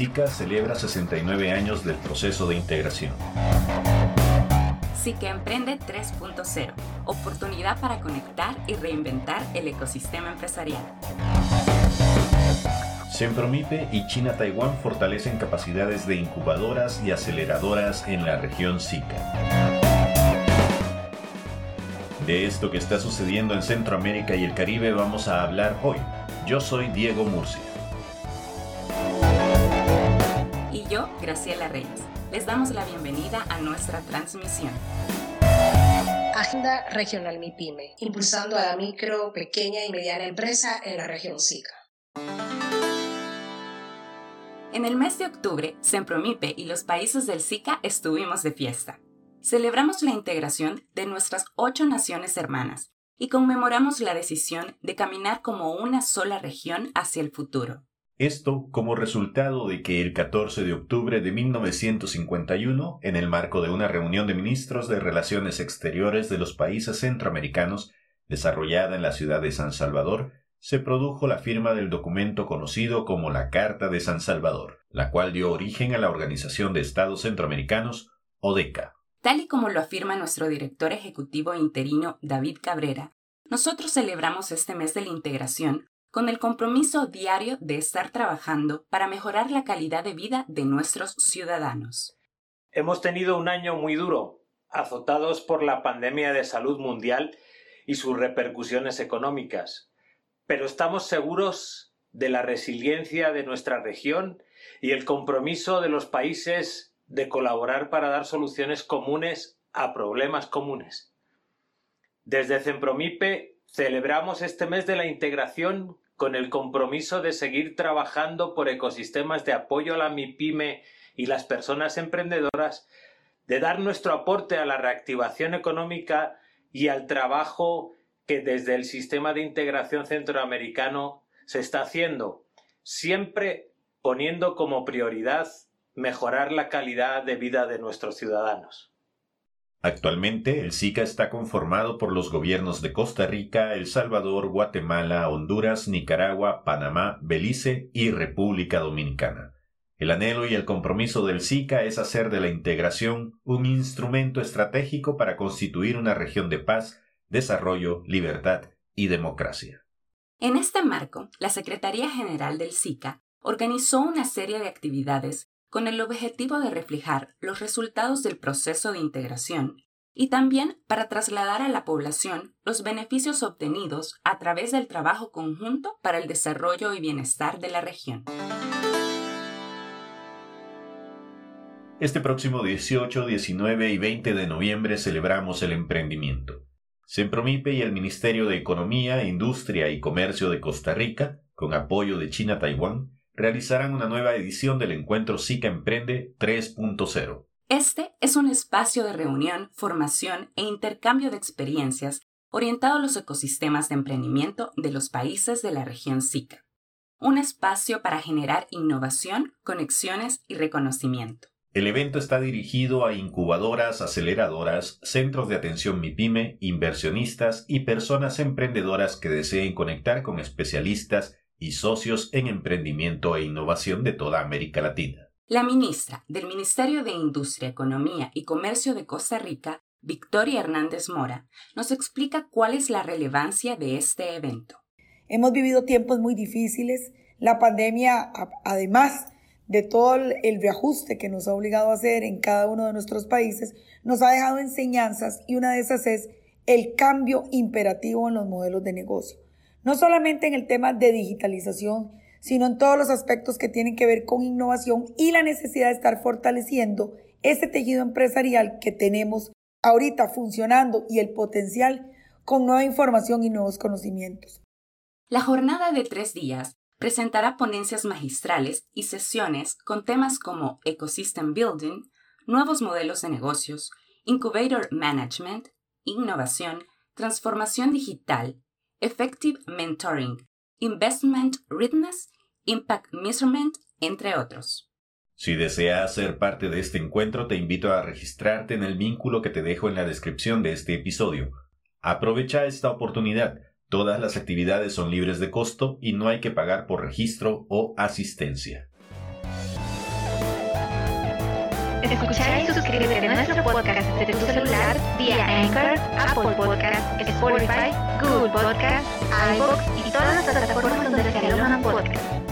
SICA celebra 69 años del proceso de integración. SICA Emprende 3.0, oportunidad para conectar y reinventar el ecosistema empresarial. Sempromipe y China Taiwán fortalecen capacidades de incubadoras y aceleradoras en la región SICA. De esto que está sucediendo en Centroamérica y el Caribe vamos a hablar hoy. Yo soy Diego Murcia. Yo, Graciela Reyes. Les damos la bienvenida a nuestra transmisión. Agenda Regional MIPYME, impulsando a la micro, pequeña y mediana empresa en la región SICA. En el mes de octubre, Sempromipe y los países del SICA estuvimos de fiesta. Celebramos la integración de nuestras ocho naciones hermanas y conmemoramos la decisión de caminar como una sola región hacia el futuro. Esto como resultado de que el 14 de octubre de 1951, en el marco de una reunión de ministros de Relaciones Exteriores de los países centroamericanos, desarrollada en la ciudad de San Salvador, se produjo la firma del documento conocido como la Carta de San Salvador, la cual dio origen a la Organización de Estados Centroamericanos, ODECA. Tal y como lo afirma nuestro director ejecutivo interino David Cabrera, nosotros celebramos este mes de la integración con el compromiso diario de estar trabajando para mejorar la calidad de vida de nuestros ciudadanos. Hemos tenido un año muy duro, azotados por la pandemia de salud mundial y sus repercusiones económicas pero estamos seguros de la resiliencia de nuestra región y el compromiso de los países de colaborar para dar soluciones comunes a problemas comunes. Desde Cempromipe celebramos este mes de la integración con el compromiso de seguir trabajando por ecosistemas de apoyo a la MIPYME y las personas emprendedoras, de dar nuestro aporte a la reactivación económica y al trabajo que desde el sistema de integración centroamericano se está haciendo, siempre poniendo como prioridad mejorar la calidad de vida de nuestros ciudadanos. Actualmente, el SICA está conformado por los gobiernos de Costa Rica, El Salvador, Guatemala, Honduras, Nicaragua, Panamá, Belice y República Dominicana. El anhelo y el compromiso del SICA es hacer de la integración un instrumento estratégico para constituir una región de paz desarrollo, libertad y democracia. En este marco, la Secretaría General del SICA organizó una serie de actividades con el objetivo de reflejar los resultados del proceso de integración y también para trasladar a la población los beneficios obtenidos a través del trabajo conjunto para el desarrollo y bienestar de la región. Este próximo 18, 19 y 20 de noviembre celebramos el emprendimiento. Sempromipe y el Ministerio de Economía, Industria y Comercio de Costa Rica, con apoyo de China-Taiwán, realizarán una nueva edición del encuentro SICA Emprende 3.0. Este es un espacio de reunión, formación e intercambio de experiencias orientado a los ecosistemas de emprendimiento de los países de la región SICA. Un espacio para generar innovación, conexiones y reconocimiento. El evento está dirigido a incubadoras, aceleradoras, centros de atención MIPYME, inversionistas y personas emprendedoras que deseen conectar con especialistas y socios en emprendimiento e innovación de toda América Latina. La ministra del Ministerio de Industria, Economía y Comercio de Costa Rica, Victoria Hernández Mora, nos explica cuál es la relevancia de este evento. Hemos vivido tiempos muy difíciles. La pandemia, además, de todo el reajuste que nos ha obligado a hacer en cada uno de nuestros países, nos ha dejado enseñanzas y una de esas es el cambio imperativo en los modelos de negocio. No solamente en el tema de digitalización, sino en todos los aspectos que tienen que ver con innovación y la necesidad de estar fortaleciendo ese tejido empresarial que tenemos ahorita funcionando y el potencial con nueva información y nuevos conocimientos. La jornada de tres días presentará ponencias magistrales y sesiones con temas como Ecosystem Building, nuevos modelos de negocios, Incubator Management, innovación, transformación digital, Effective Mentoring, Investment Readiness, Impact Measurement, entre otros. Si deseas ser parte de este encuentro, te invito a registrarte en el vínculo que te dejo en la descripción de este episodio. Aprovecha esta oportunidad Todas las actividades son libres de costo y no hay que pagar por registro o asistencia. Escuchar y suscribirte a nuestro podcast desde tu celular vía Anchor, Apple Podcast, Spotify, Google Podcast, iVoox y todas las plataformas donde se alojan podcast.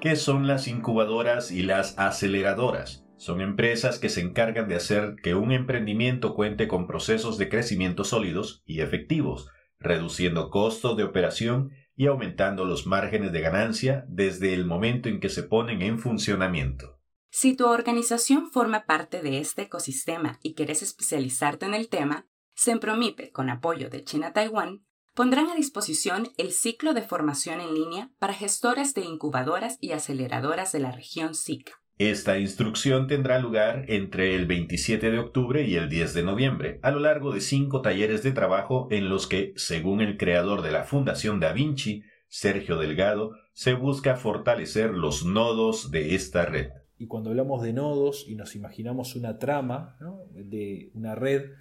¿Qué son las incubadoras y las aceleradoras? Son empresas que se encargan de hacer que un emprendimiento cuente con procesos de crecimiento sólidos y efectivos, reduciendo costos de operación y aumentando los márgenes de ganancia desde el momento en que se ponen en funcionamiento. Si tu organización forma parte de este ecosistema y quieres especializarte en el tema, Sempromipe, con apoyo de China Taiwán, pondrán a disposición el ciclo de formación en línea para gestores de incubadoras y aceleradoras de la región SICA. Esta instrucción tendrá lugar entre el 27 de octubre y el 10 de noviembre, a lo largo de cinco talleres de trabajo en los que, según el creador de la Fundación Da Vinci, Sergio Delgado, se busca fortalecer los nodos de esta red. Y cuando hablamos de nodos y nos imaginamos una trama de una red,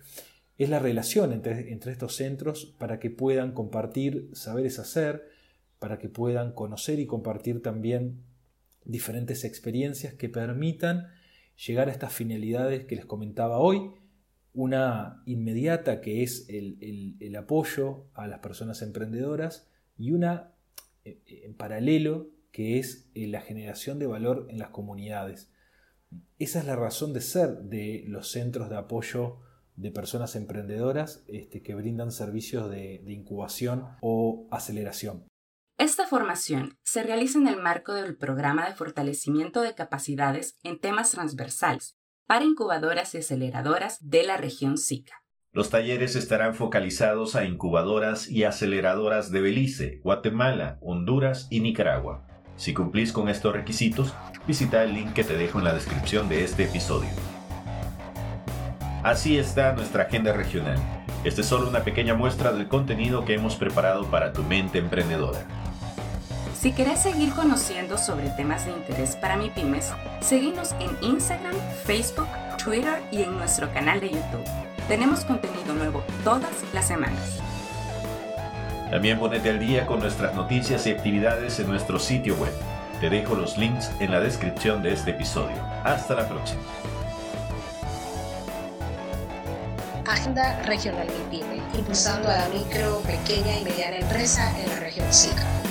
es la relación entre, entre estos centros para que puedan compartir saberes hacer, para que puedan conocer y compartir también diferentes experiencias que permitan llegar a estas finalidades que les comentaba hoy. Una inmediata que es el, apoyo a las personas emprendedoras y una eh, en paralelo que es eh, la generación de valor en las comunidades. Esa es la razón de ser de los centros de apoyo de personas emprendedoras este, que brindan servicios de incubación o aceleración. Esta formación se realiza en el marco del programa de fortalecimiento de capacidades en temas transversales para incubadoras y aceleradoras de la región SICA. Los talleres estarán focalizados a incubadoras y aceleradoras de Belice, Guatemala, Honduras y Nicaragua. Si cumplís con estos requisitos, visita el link que te dejo en la descripción de este episodio. Así está nuestra agenda regional. Esta es solo una pequeña muestra del contenido que hemos preparado para tu mente emprendedora. Si querés seguir conociendo sobre temas de interés para mi pymes, seguimos en Instagram, Facebook, Twitter y en nuestro canal de YouTube. Tenemos contenido nuevo todas las semanas. También ponete al día con nuestras noticias y actividades en nuestro sitio web. Te dejo los links en la descripción de este episodio. Hasta la próxima. Agenda Regional pyme, impulsando a la micro, pequeña y mediana empresa en la región SICA.